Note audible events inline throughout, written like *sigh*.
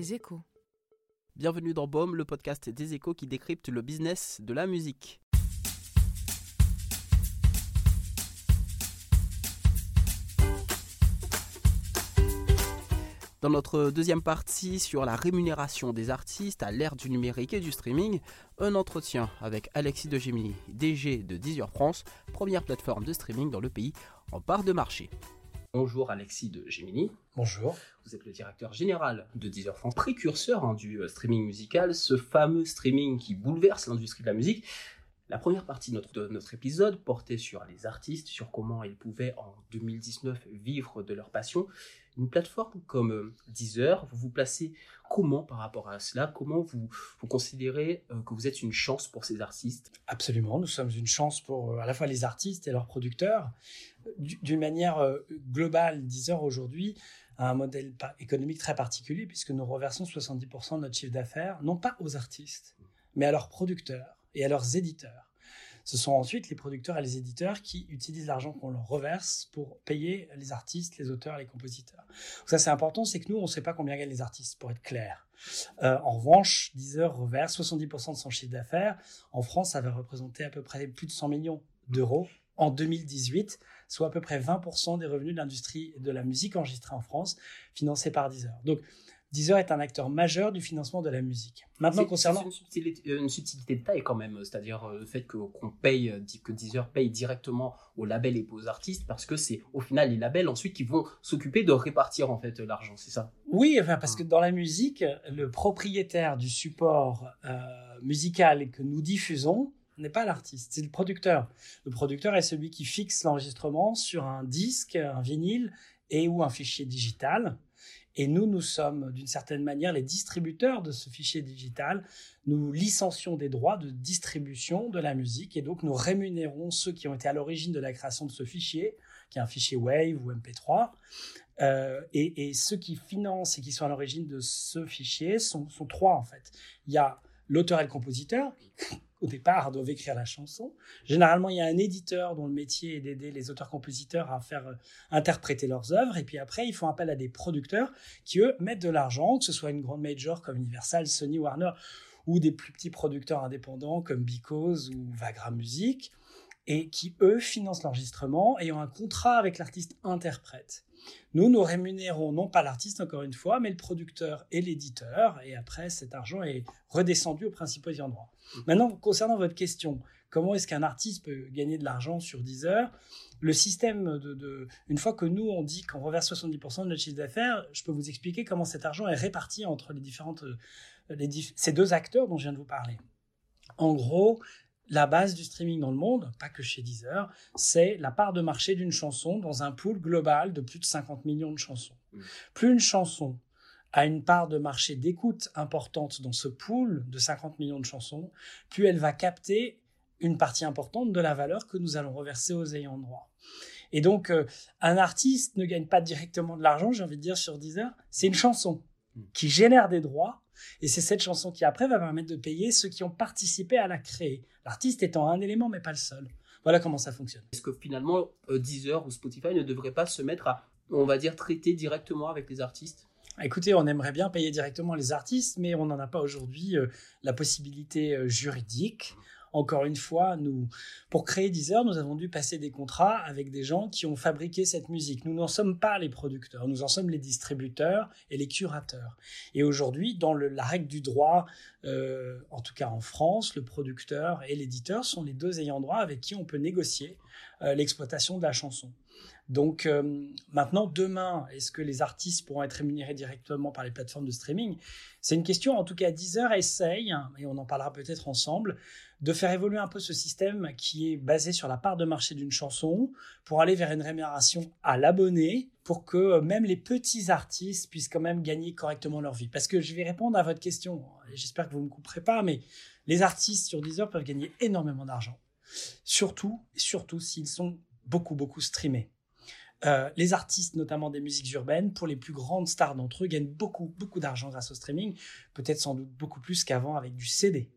Échos. Bienvenue dans BOM, le podcast des échos qui décrypte le business de la musique. Dans notre deuxième partie sur la rémunération des artistes à l'ère du numérique et du streaming, un entretien avec Alexis de Gemini, DG de Deezer France, première plateforme de streaming dans le pays en part de marché. Bonjour Alexis de Gemini. Bonjour. Vous êtes le directeur général de Deezer France, précurseur hein, du euh, streaming musical, ce fameux streaming qui bouleverse l'industrie de la musique. La première partie de notre, de notre, épisode portait sur les artistes, sur comment ils pouvaient en 2019 vivre de leur passion. Une plateforme comme euh, Deezer, vous vous placez comment par rapport à cela? Comment vous, considérez euh, que vous êtes une chance pour ces artistes? Absolument, nous sommes une chance pour euh, à la fois les artistes et leurs producteurs. D'une manière globale, Deezer aujourd'hui a un modèle économique très particulier puisque nous reversons 70% de notre chiffre d'affaires, non pas aux artistes, mais à leurs producteurs et à leurs éditeurs. Ce sont ensuite les producteurs et les éditeurs qui utilisent l'argent qu'on leur reverse pour payer les artistes, les auteurs, les compositeurs. Ça, c'est important, c'est que nous, on ne sait pas combien gagnent les artistes, pour être clair. Euh, en revanche, Deezer reverse 70% de son chiffre d'affaires. En France, ça va représenter à peu près plus de 100 millions d'euros en 2018, soit à peu près 20% des revenus de l'industrie de la musique enregistrée en France, financés par Deezer. Donc, Deezer est un acteur majeur du financement de la musique. Maintenant, concernant. C'est une, subtilité de taille quand même, c'est-à-dire euh, le fait qu'on paye, euh, que Deezer paye directement aux labels et aux artistes, parce que c'est au final les labels ensuite qui vont s'occuper de répartir en fait l'argent, c'est ça? Oui, enfin, parce que dans la musique, le propriétaire du support euh, musical que nous diffusons, n'est pas l'artiste, c'est le producteur. Le producteur est celui qui fixe l'enregistrement sur un disque, un vinyle et ou un fichier digital. Et nous, nous sommes d'une certaine manière les distributeurs de ce fichier digital. Nous licencions des droits de distribution de la musique et donc nous rémunérons ceux qui ont été à l'origine de la création de ce fichier, qui est un fichier Wave ou MP3. Euh, et, ceux qui financent et qui sont à l'origine de ce fichier sont trois en fait. Il y a l'auteur et le compositeur au départ, doivent écrire la chanson. Généralement, il y a un éditeur dont le métier est d'aider les auteurs-compositeurs à faire euh, interpréter leurs œuvres. Et puis après, ils font appel à des producteurs qui, eux, mettent de l'argent, que ce soit une grande major comme Universal, Sony, Warner, ou des plus petits producteurs indépendants comme Because ou Vagra Music, et qui, eux, financent l'enregistrement et ont un contrat avec l'artiste interprète. Nous, nous rémunérons non pas l'artiste, encore une fois, mais le producteur et l'éditeur. Et après, cet argent est redescendu aux principaux ayants droit. Maintenant, concernant votre question, comment est-ce qu'un artiste peut gagner de l'argent sur heures? Le système de, une fois que nous on dit qu'on reverse 70% de notre chiffre d'affaires, je peux vous expliquer comment cet argent est réparti entre les différentes, les, ces deux acteurs dont je viens de vous parler. En gros, la base du streaming dans le monde, pas que chez Deezer, c'est la part de marché d'une chanson dans un pool global de plus de 50 millions de chansons. Mmh. Plus une chanson a une part de marché d'écoute importante dans ce pool de 50 millions de chansons, plus elle va capter une partie importante de la valeur que nous allons reverser aux ayants droit. Et donc, euh, un artiste ne gagne pas directement de l'argent, j'ai envie de dire, sur Deezer, c'est une chanson mmh. qui génère des droits et c'est cette chanson qui après va permettre de payer ceux qui ont participé à la créer. L'artiste étant un élément mais pas le seul. Voilà comment ça fonctionne. Est-ce que finalement euh, Deezer ou Spotify ne devraient pas se mettre à, on va dire, traiter directement avec les artistes? Écoutez, on aimerait bien payer directement les artistes, mais on n'en a pas aujourd'hui euh, la possibilité euh, juridique. Encore une fois, nous, pour créer Deezer, nous avons dû passer des contrats avec des gens qui ont fabriqué cette musique. Nous n'en sommes pas les producteurs, nous en sommes les distributeurs et les curateurs. Et aujourd'hui, dans le, la règle du droit, euh, en tout cas en France, le producteur et l'éditeur sont les deux ayants droit avec qui on peut négocier euh, l'exploitation de la chanson. Donc euh, maintenant, demain, est-ce que les artistes pourront être rémunérés directement par les plateformes de streaming? C'est une question, en tout cas, Deezer essaye, et on en parlera peut-être ensemble, de faire évoluer un peu ce système qui est basé sur la part de marché d'une chanson pour aller vers une rémunération à l'abonné pour que même les petits artistes puissent quand même gagner correctement leur vie. Parce que je vais répondre à votre question, j'espère que vous ne me couperez pas, mais les artistes sur Deezer peuvent gagner énormément d'argent. Surtout, surtout s'ils sont beaucoup, beaucoup streamés. Euh, les artistes, notamment des musiques urbaines, pour les plus grandes stars d'entre eux, gagnent beaucoup, beaucoup d'argent grâce au streaming, peut-être sans doute beaucoup plus qu'avant avec du CD.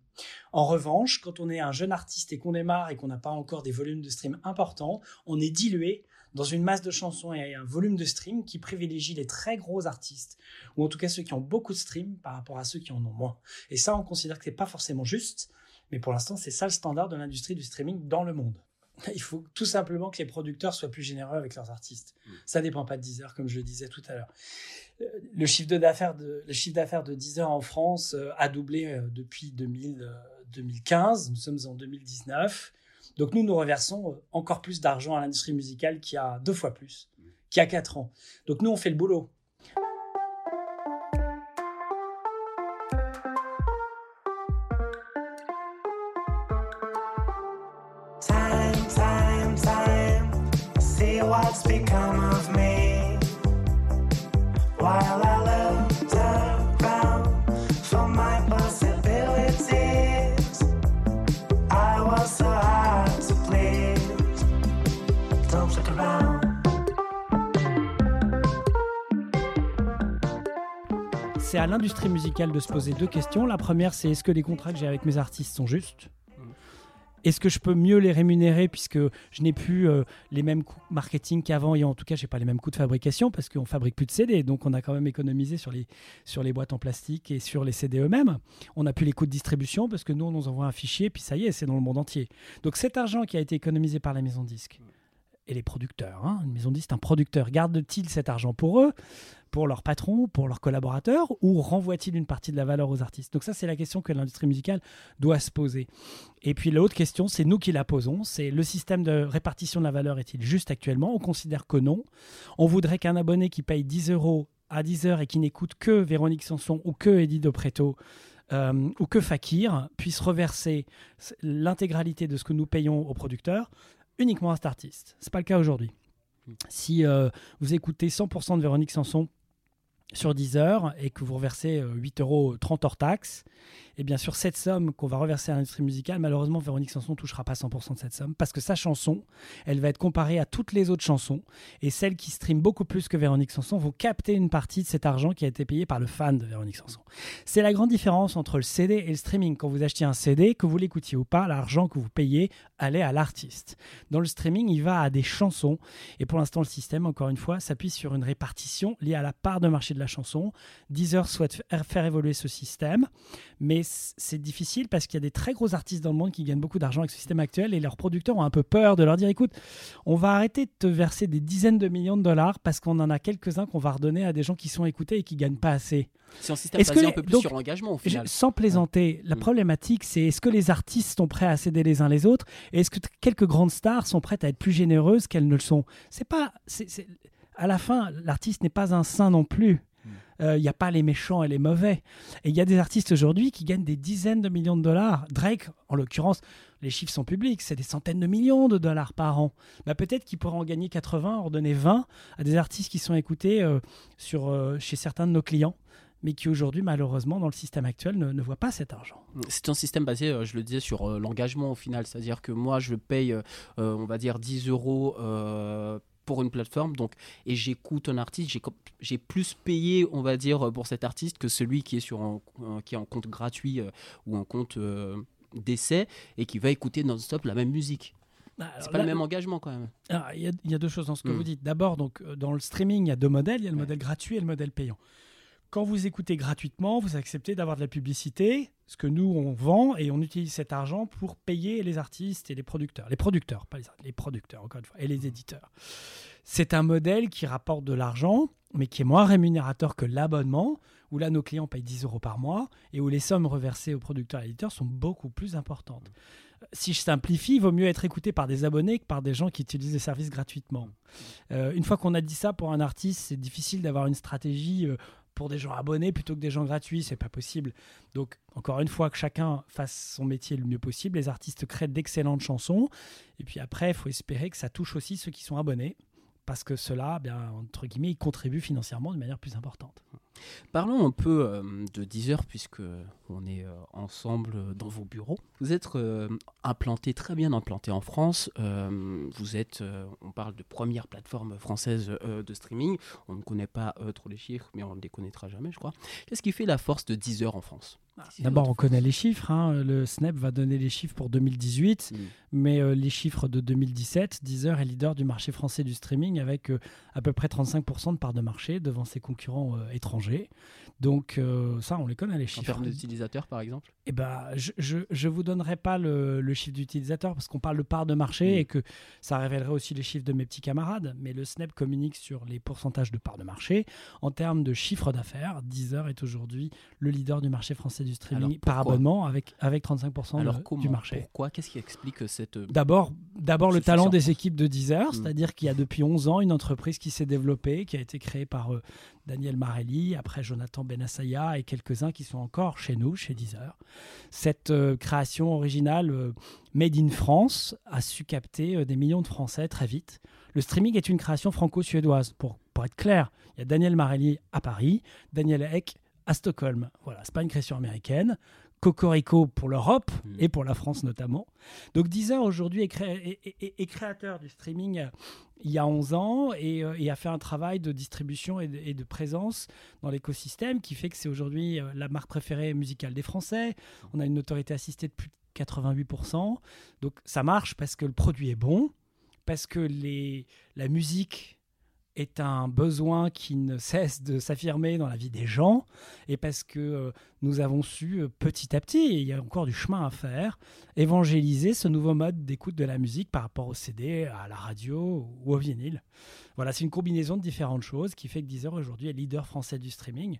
En revanche, quand on est un jeune artiste et qu'on démarre et qu'on n'a pas encore des volumes de stream importants, on est dilué dans une masse de chansons et un volume de stream qui privilégie les très gros artistes, ou en tout cas ceux qui ont beaucoup de stream par rapport à ceux qui en ont moins. Et ça, on considère que c'est pas forcément juste, mais pour l'instant, c'est ça le standard de l'industrie du streaming dans le monde. *laughs* Il faut tout simplement que les producteurs soient plus généreux avec leurs artistes. Ça mm. Ça dépend pas de Deezer, comme je le disais tout à l'heure. Euh, le chiffre d'affaires de, le chiffre d'affaires de Deezer en France euh, a doublé euh, depuis 2000, 2015. Nous sommes en 2019. Donc nous, nous reversons encore plus d'argent à l'industrie musicale qui a deux fois plus, qui a quatre ans. Donc nous, on fait le boulot. C'est à l'industrie musicale de se poser deux questions. La première, c'est est-ce que les contrats que j'ai avec mes artistes sont justes? Est-ce que je peux mieux les rémunérer puisque je n'ai plus euh, les mêmes coûts marketing qu'avant et en tout cas, je n'ai pas les mêmes coûts de fabrication parce qu'on fabrique plus de CD. Donc, on a quand même économisé sur les, sur les boîtes en plastique et sur les CD eux-mêmes. On n'a plus les coûts de distribution parce que nous, on nous envoie un fichier puis ça y est, c'est dans le monde entier. Donc, cet argent qui a été économisé par la maison disque et les producteurs, hein, une maison disque, un producteur, garde-t-il cet argent pour eux pour leurs patrons, pour leurs collaborateurs, ou renvoie-t-il une partie de la valeur aux artistes? Donc ça, c'est la question que l'industrie musicale doit se poser. Et puis l'autre question, c'est nous qui la posons, c'est le système de répartition de la valeur est-il juste actuellement? On considère que non. On voudrait qu'un abonné qui paye 10 euros à 10 heures et qui n'écoute que Véronique Sanson ou que Eddie De euh, ou que Fakir puisse reverser l'intégralité de ce que nous payons aux producteurs uniquement à cet artiste. Ce n'est pas le cas aujourd'hui. Si euh, vous écoutez 100% de Véronique Sanson sur 10 heures et que vous reversez 8,30 euh, euros hors taxe, et bien sûr cette somme qu'on va reverser à l'industrie musicale, malheureusement Véronique Sanson ne touchera pas 100% de cette somme parce que sa chanson, elle va être comparée à toutes les autres chansons et celles qui streament beaucoup plus que Véronique Sanson vont capter une partie de cet argent qui a été payé par le fan de Véronique Sanson. C'est la grande différence entre le CD et le streaming. Quand vous achetez un CD, que vous l'écoutiez ou pas, l'argent que vous payez allait à l'artiste. Dans le streaming, il va à des chansons et pour l'instant le système, encore une fois, s'appuie sur une répartition liée à la part de marché de la chanson. Deezer souhaite faire évoluer ce système, mais c'est difficile parce qu'il y a des très gros artistes dans le monde qui gagnent beaucoup d'argent avec ce système actuel et leurs producteurs ont un peu peur de leur dire écoute, on va arrêter de te verser des dizaines de millions de dollars parce qu'on en a quelques-uns qu'on va redonner à des gens qui sont écoutés et qui gagnent pas assez. C'est un système basé un peu plus sur l'engagement au final. sans plaisanter, la mm. problématique c'est est-ce que les artistes sont prêts à céder les uns les autres? Et est-ce que quelques grandes stars sont prêtes à être plus généreuses qu'elles ne le sont? C'est pas, à la fin, l'artiste n'est pas un saint non plus. Il euh, n'y a pas les méchants et les mauvais. Et il y a des artistes aujourd'hui qui gagnent des dizaines de millions de dollars. Drake, en l'occurrence, les chiffres sont publics, c'est des centaines de millions de dollars par an. Bah, Peut-être qu'il pourrait en gagner 80, en donner 20 à des artistes qui sont écoutés euh, sur, euh, chez certains de nos clients mais qui aujourd'hui, malheureusement, dans le système actuel, ne, ne voient pas cet argent. C'est un système basé, je le disais, sur l'engagement au final. C'est-à-dire que moi, je paye, on va dire, 10 euros pour une plateforme donc et j'écoute un artiste j'ai plus payé on va dire pour cet artiste que celui qui est sur un, qui est en compte gratuit euh, ou un compte euh, d'essai et qui va écouter non-stop la même musique bah, c'est pas le même engagement quand même. Il y, y, a deux choses dans ce que hmm. vous dites. D'abord, donc euh, dans le streaming, il y a deux modèles. Il y a le modèle gratuit et le modèle payant. Quand vous écoutez gratuitement, vous acceptez d'avoir de la publicité, ce que nous on vend, et on utilise cet argent pour payer les artistes et les producteurs. Les producteurs, pas les artistes, les producteurs, encore une fois, et les éditeurs. C'est un modèle qui rapporte de l'argent, mais qui est moins rémunérateur que l'abonnement, où là nos clients payent 10 euros par mois, et où les sommes reversées aux producteurs et éditeurs sont beaucoup plus importantes. si je simplifie, il vaut mieux être écouté par des abonnés que par des gens qui utilisent les services gratuitement. Euh, une fois qu'on a dit ça pour un artiste, c'est difficile d'avoir une stratégie euh, pour des gens abonnés plutôt que des gens gratuits, c'est pas possible. Donc encore une fois que chacun fasse son métier le mieux possible, les artistes créent d'excellentes chansons et puis après il faut espérer que ça touche aussi ceux qui sont abonnés parce que cela, bien entre guillemets, ils contribuent financièrement de manière plus importante. Parlons un peu euh, de Deezer, puisque on est euh, ensemble dans vos bureaux. Vous êtes euh, implanté, très bien implanté en France. vous êtes, on parle de première plateforme française de streaming. On ne connaît pas trop les chiffres, mais on ne les connaîtra jamais, je crois. Qu'est-ce qui fait la force de Deezer en France? D'abord, on connaît les chiffres. Hein. Le Snap va donner les chiffres pour 2018, mm. mais les chiffres de 2017, Deezer est leader du marché français du streaming avec à peu près 35% de part de marché devant ses concurrents étrangers. Donc euh, ça, on les connaît les chiffres. En termes d'utilisateurs, par exemple? Eh ben, je ne vous donnerai pas le, chiffre d'utilisateurs parce qu'on parle de part de marché mm. et que ça révélerait aussi les chiffres de mes petits camarades. Mais le Snap communique sur les pourcentages de part de marché. En termes de chiffre d'affaires, Deezer est aujourd'hui le leader du marché français du streaming par abonnement avec, avec 35% Alors, du marché. Pourquoi Qu'est-ce qui explique cette... D'abord, d'abord le talent des équipes de Deezer, mm. c'est-à-dire qu'il y a depuis 11 ans une entreprise qui s'est développée, qui a été créée par euh, Daniel Marelli, après Jonathan Benassaya et quelques-uns qui sont encore chez nous, chez Deezer. Cette euh, création originale euh, Made in France a su capter euh, des millions de Français très vite. Le streaming est une création franco-suédoise. Pour, pour être clair, il y a Daniel Marelli à Paris, Daniel Eck à Stockholm. Voilà, c'est pas une création américaine. Cocorico pour l'Europe mm. et pour la France notamment. Donc Deezer aujourd'hui est, créateur du streaming il y a 11 ans euh, et, a fait un travail de distribution et de, présence dans l'écosystème qui fait que c'est aujourd'hui euh, la marque préférée musicale des Français. On a une autorité assistée de plus de 88%. Donc ça marche parce que le produit est bon, parce que les, la musique est un besoin qui ne cesse de s'affirmer dans la vie des gens, et parce que euh, nous avons su euh, petit à petit, et il y a encore du chemin à faire, évangéliser ce nouveau mode d'écoute de la musique par rapport au CD, à la radio ou au vinyle. Voilà, c'est une combinaison de différentes choses qui fait que Deezer aujourd'hui est leader français du streaming.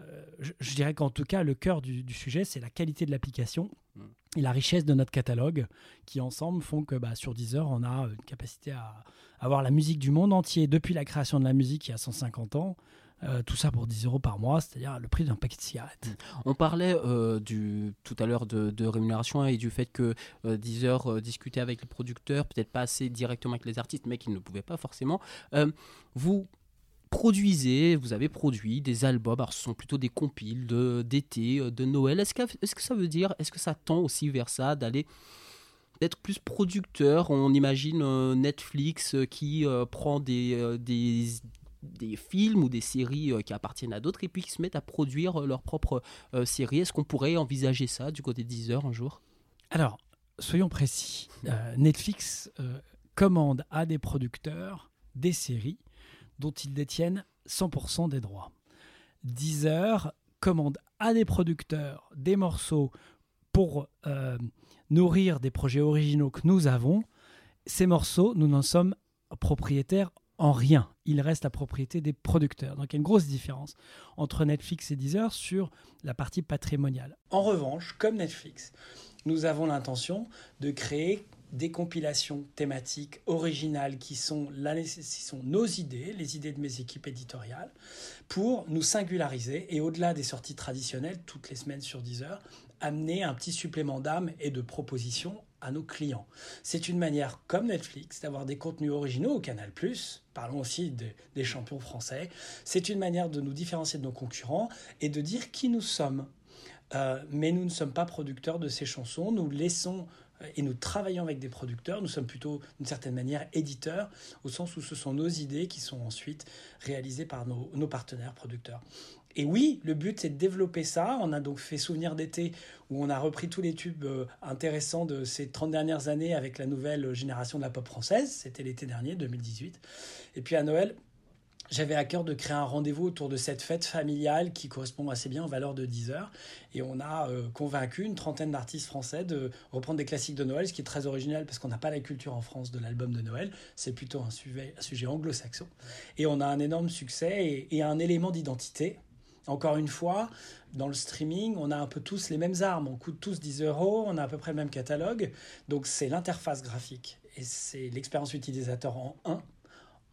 Euh, je, dirais qu'en tout cas, le cœur du, sujet, c'est la qualité de l'application mm. Et la richesse de notre catalogue, qui ensemble font que bah, sur Deezer, on a une capacité à avoir la musique du monde entier depuis la création de la musique il y a 150 ans. Euh, tout ça pour 10 euros par mois, c'est-à-dire le prix d'un paquet de cigarettes. On parlait euh, tout à l'heure de, rémunération et du fait que Deezer discutait avec les producteurs, peut-être pas assez directement avec les artistes, mais qu'ils ne pouvaient pas forcément. vous, produisez, vous avez produit des albums, alors ce sont plutôt des compiles d'été, de, de, Noël. Est-ce que, est que ça veut dire, est-ce que ça tend aussi vers ça, d'aller d'être plus producteur? On imagine euh, Netflix euh, qui euh, prend des, des, des, films ou des séries qui appartiennent à d'autres et puis qui se mettent à produire leurs propres séries. Est-ce qu'on pourrait envisager ça du côté de Deezer un jour? Alors, soyons précis. Netflix commande à des producteurs des séries dont ils détiennent 100% des droits. Deezer commande à des producteurs des morceaux pour euh, nourrir des projets originaux que nous avons. Ces morceaux, nous n'en sommes propriétaires en rien. Ils restent la propriété des producteurs. Donc il y a une grosse différence entre Netflix et Deezer sur la partie patrimoniale. En revanche, comme Netflix, nous avons l'intention de créer des compilations thématiques originales qui sont, sont nos idées, les idées de mes équipes éditoriales, pour nous singulariser et au-delà des sorties traditionnelles, toutes les semaines sur 10 heures, amener un petit supplément d'âme et de propositions à nos clients. C'est une manière, comme Netflix, d'avoir des contenus originaux au Canal ⁇ parlons aussi des champions français, c'est une manière de nous différencier de nos concurrents et de dire qui nous sommes. Euh, mais nous ne sommes pas producteurs de ces chansons, nous laissons et nous travaillons avec des producteurs. Nous sommes plutôt, d'une certaine manière, éditeurs, au sens où ce sont nos idées qui sont ensuite réalisées par nos, partenaires producteurs. Et oui, le but, c'est de développer ça. On a donc fait Souvenir d'été, où on a repris tous les tubes euh, intéressants de ces 30 dernières années avec la nouvelle génération de la pop française. C'était l'été dernier, 2018. Et puis à Noël, j'avais à cœur de créer un rendez-vous autour de cette fête familiale qui correspond assez bien aux valeurs de 10 heures. Et on a euh, convaincu une trentaine d'artistes français de reprendre des classiques de Noël, ce qui est très original parce qu'on n'a pas la culture en France de l'album de Noël. C'est plutôt un sujet, un sujet anglo-saxon. Et on a un énorme succès et, un élément d'identité Encore une fois, dans le streaming, on a un peu tous les mêmes armes. On coûte tous 10 euros, on a à peu près le même catalogue. Donc c'est l'interface graphique et c'est l'expérience utilisateur en un.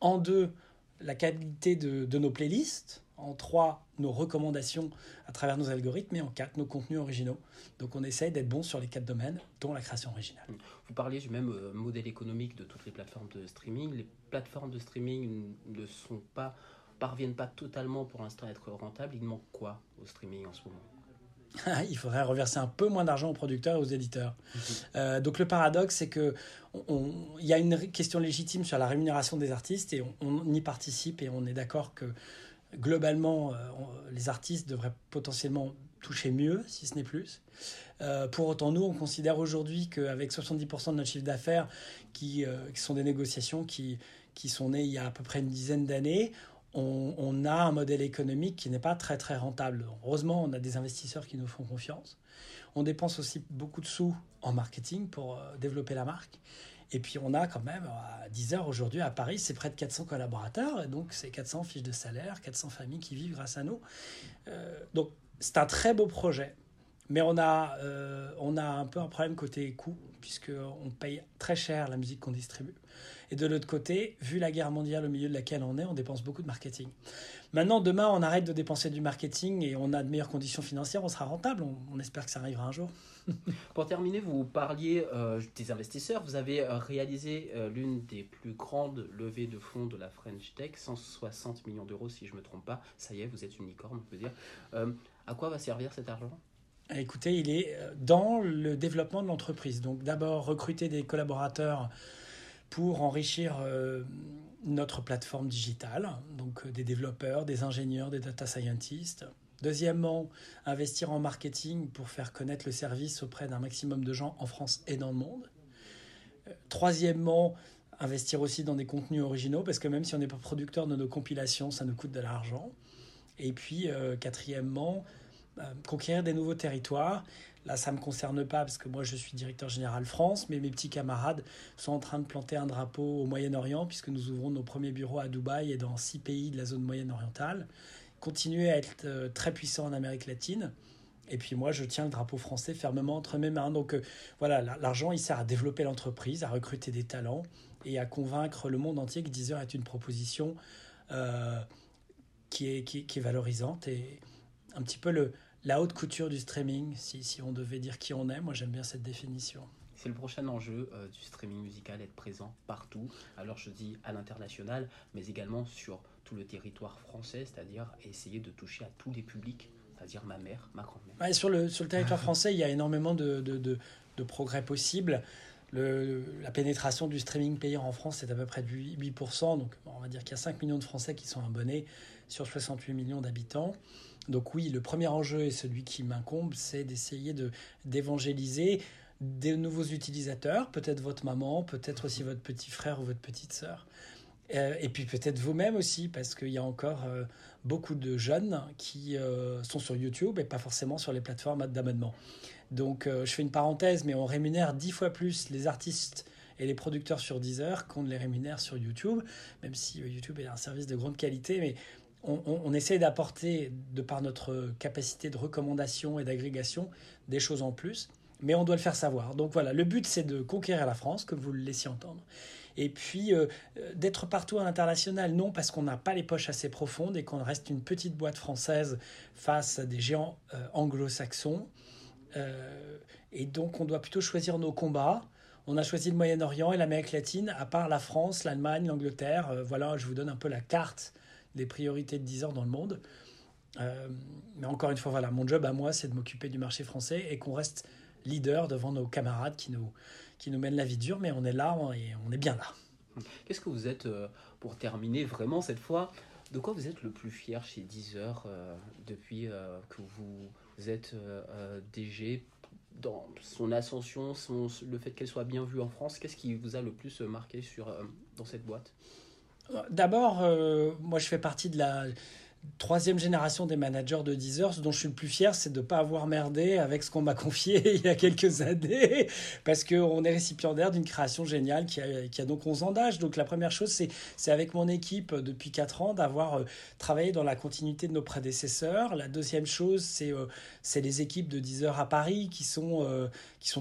En deux, la qualité de, de nos playlists. En trois, nos recommandations à travers nos algorithmes. Et en quatre, nos contenus originaux. Donc on essaye d'être bon sur les quatre domaines, dont la création originale. Vous parliez du même euh, modèle économique de toutes les plateformes de streaming. Les plateformes de streaming ne sont pas parviennent pas totalement pour l'instant à être rentables. Il manque quoi au streaming en ce moment? *laughs* il faudrait reverser un peu moins d'argent aux producteurs et aux éditeurs. Euh, donc le paradoxe, c'est que il y a une question légitime sur la rémunération des artistes et on, y participe et on est d'accord que globalement, euh, les artistes devraient potentiellement toucher mieux, si ce n'est plus. Euh, pour autant, nous, on considère aujourd'hui qu'avec 70% de notre chiffre d'affaires, qui, qui, sont des négociations qui, qui sont nées il y a à peu près une dizaine d'années, on, a un modèle économique qui n'est pas très très rentable. Heureusement, on a des investisseurs qui nous font confiance. On dépense aussi beaucoup de sous en marketing pour euh, développer la marque. Et puis on a quand même, à 10 heures aujourd'hui à Paris, c'est près de 400 collaborateurs, et donc c'est 400 fiches de salaire, 400 familles qui vivent grâce à nous. Euh, donc c'est un très beau projet, mais on a, euh, on a un peu un problème côté coût, puisqu'on paye très cher la musique qu'on distribue. Et de l'autre côté, vu la guerre mondiale au milieu de laquelle on est, on dépense beaucoup de marketing. Maintenant, demain, on arrête de dépenser du marketing et on a de meilleures conditions financières, on sera rentable. On, espère que ça arrivera un jour. *laughs* Pour terminer, vous parliez euh, des investisseurs. Vous avez euh, réalisé l'une des plus grandes levées de fonds de la French Tech, 160 millions d'euros si je ne me trompe pas. Ça y est, vous êtes une licorne, on peut dire. à quoi va servir cet argent? Écoutez, il est dans le développement de l'entreprise. Donc d'abord recruter des collaborateurs pour enrichir euh, notre plateforme digitale, donc euh, des développeurs, des ingénieurs, des data scientists. Deuxièmement, investir en marketing pour faire connaître le service auprès d'un maximum de gens en France et dans le monde. Euh, troisièmement, investir aussi dans des contenus originaux, parce que même si on n'est pas producteur de nos compilations, ça nous coûte de l'argent. Et puis, quatrièmement, conquérir des nouveaux territoires. Là, ça ne me concerne pas parce que moi, je suis directeur général France, mais mes petits camarades sont en train de planter un drapeau au Moyen-Orient puisque nous ouvrons nos premiers bureaux à Dubaï et dans six pays de la zone moyenne-orientale. Continuer à être euh, très puissant en Amérique latine. Et puis moi, je tiens le drapeau français fermement entre mes mains. Donc euh, voilà, l'argent, il sert à développer l'entreprise, à recruter des talents et à convaincre le monde entier que Deezer est une proposition euh, qui, est, qui, est valorisante et un petit peu le, la haute couture du streaming, si, si on devait dire qui on est. Moi, j'aime bien cette définition. C'est le prochain enjeu euh, du streaming musical, être présent partout. Alors je dis à l'international, mais également sur tout le territoire français, c'est-à-dire essayer de toucher à tous les publics, c'est-à-dire ma mère, ma grand-mère. sur, le, sur le territoire français, il y a énormément de, de, de, progrès possibles. Le, la pénétration du streaming payant en France, c'est à peu près de 8%. Donc on va dire qu'il y a 5 millions de Français qui sont abonnés sur 68 millions d'habitants. Donc oui, le premier enjeu et celui qui m'incombe, c'est d'essayer de d'évangéliser des nouveaux utilisateurs, peut-être votre maman, peut-être aussi votre petit frère ou votre petite sœur. Euh, et puis peut-être vous-même aussi, parce qu'il y a encore euh, beaucoup de jeunes qui euh, sont sur YouTube et pas forcément sur les plateformes d'abonnement. Donc je fais une parenthèse, mais on rémunère dix fois plus les artistes et les producteurs sur Deezer qu'on ne les rémunère sur YouTube, même si YouTube est un service de grande qualité, mais on, essaie d'apporter, de par notre capacité de recommandation et d'agrégation, des choses en plus, mais on doit le faire savoir. Donc voilà, le but c'est de conquérir la France, comme vous le laissiez entendre, et puis euh, euh, d'être partout à l'international, non parce qu'on n'a pas les poches assez profondes et qu'on reste une petite boîte française face à des géants euh, anglo-saxons, et donc on doit plutôt choisir nos combats. On a choisi le Moyen-Orient et l'Amérique latine, à part la France, l'Allemagne, l'Angleterre. voilà, je vous donne un peu la carte des priorités de 10 heures dans le monde. Euh, mais encore une fois, voilà, mon job à moi, c'est de m'occuper du marché français et qu'on reste leader devant nos camarades qui nous, qui nous mènent la vie dure, mais on est là et on est bien là. Qu'est-ce que vous êtes, euh, pour terminer vraiment cette fois, de quoi vous êtes le plus fier chez Deezer euh, depuis que vous êtes DG dans son ascension, son, le fait qu'elle soit bien vue en France? Qu'est-ce qui vous a le plus marqué sur, dans cette boîte? D'abord, euh, moi je fais partie de la, troisième génération des managers de Deezer. Ce dont je suis le plus fier, c'est de ne pas avoir merdé avec ce qu'on m'a *laughs* confié il y a quelques années, parce qu'on est récipiendaire d'une création géniale qui a, donc 11 ans d'âge. Donc la première chose, c'est avec mon équipe euh, depuis 4 ans d'avoir euh, travaillé dans la continuité de nos prédécesseurs. La deuxième chose, c'est les équipes de Deezer à Paris qui sont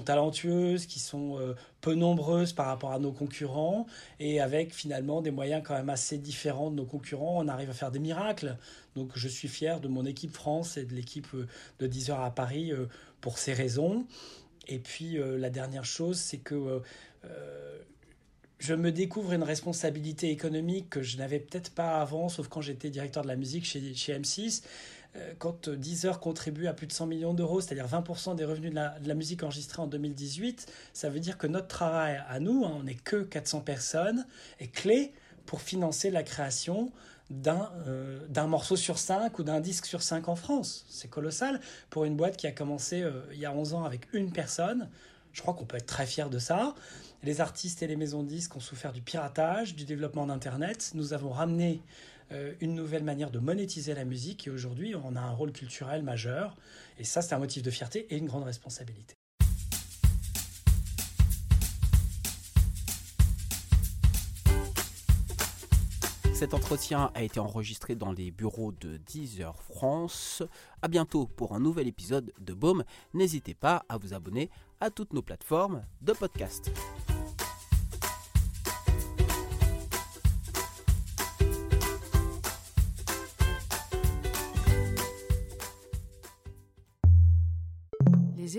talentueuses, qui sont peu nombreuses par rapport à nos concurrents, et avec finalement des moyens quand même assez différents de nos concurrents, on arrive à faire des miracles. Donc je suis fier de mon équipe France et de l'équipe euh, de 10 heures à Paris euh, pour ces raisons. Et puis euh, la dernière chose, c'est que je me découvre une responsabilité économique que je n'avais peut-être pas avant, sauf quand j'étais directeur de la musique chez, chez M6. Quand Deezer contribue à plus de 100 millions d'euros, c'est-à-dire 20% des revenus de la, musique enregistrée en 2018, ça veut dire que notre travail à nous, hein, on n'est que 400 personnes, est clé pour financer la création euh, d'un morceau sur cinq ou d'un disque sur cinq en France. C'est colossal pour une boîte qui a commencé euh, il y a 11 ans avec une personne. Je crois qu'on peut être très fier de ça. Les artistes et les maisons de disques ont souffert du piratage, du développement d'Internet. Nous avons ramené euh, une nouvelle manière de monétiser la musique et aujourd'hui on a un rôle culturel majeur. Et ça c'est un motif de fierté et une grande responsabilité. Cet entretien a été enregistré dans les bureaux de Deezer France. A bientôt pour un nouvel épisode de Baume. N'hésitez pas à vous abonner à toutes nos plateformes de podcast.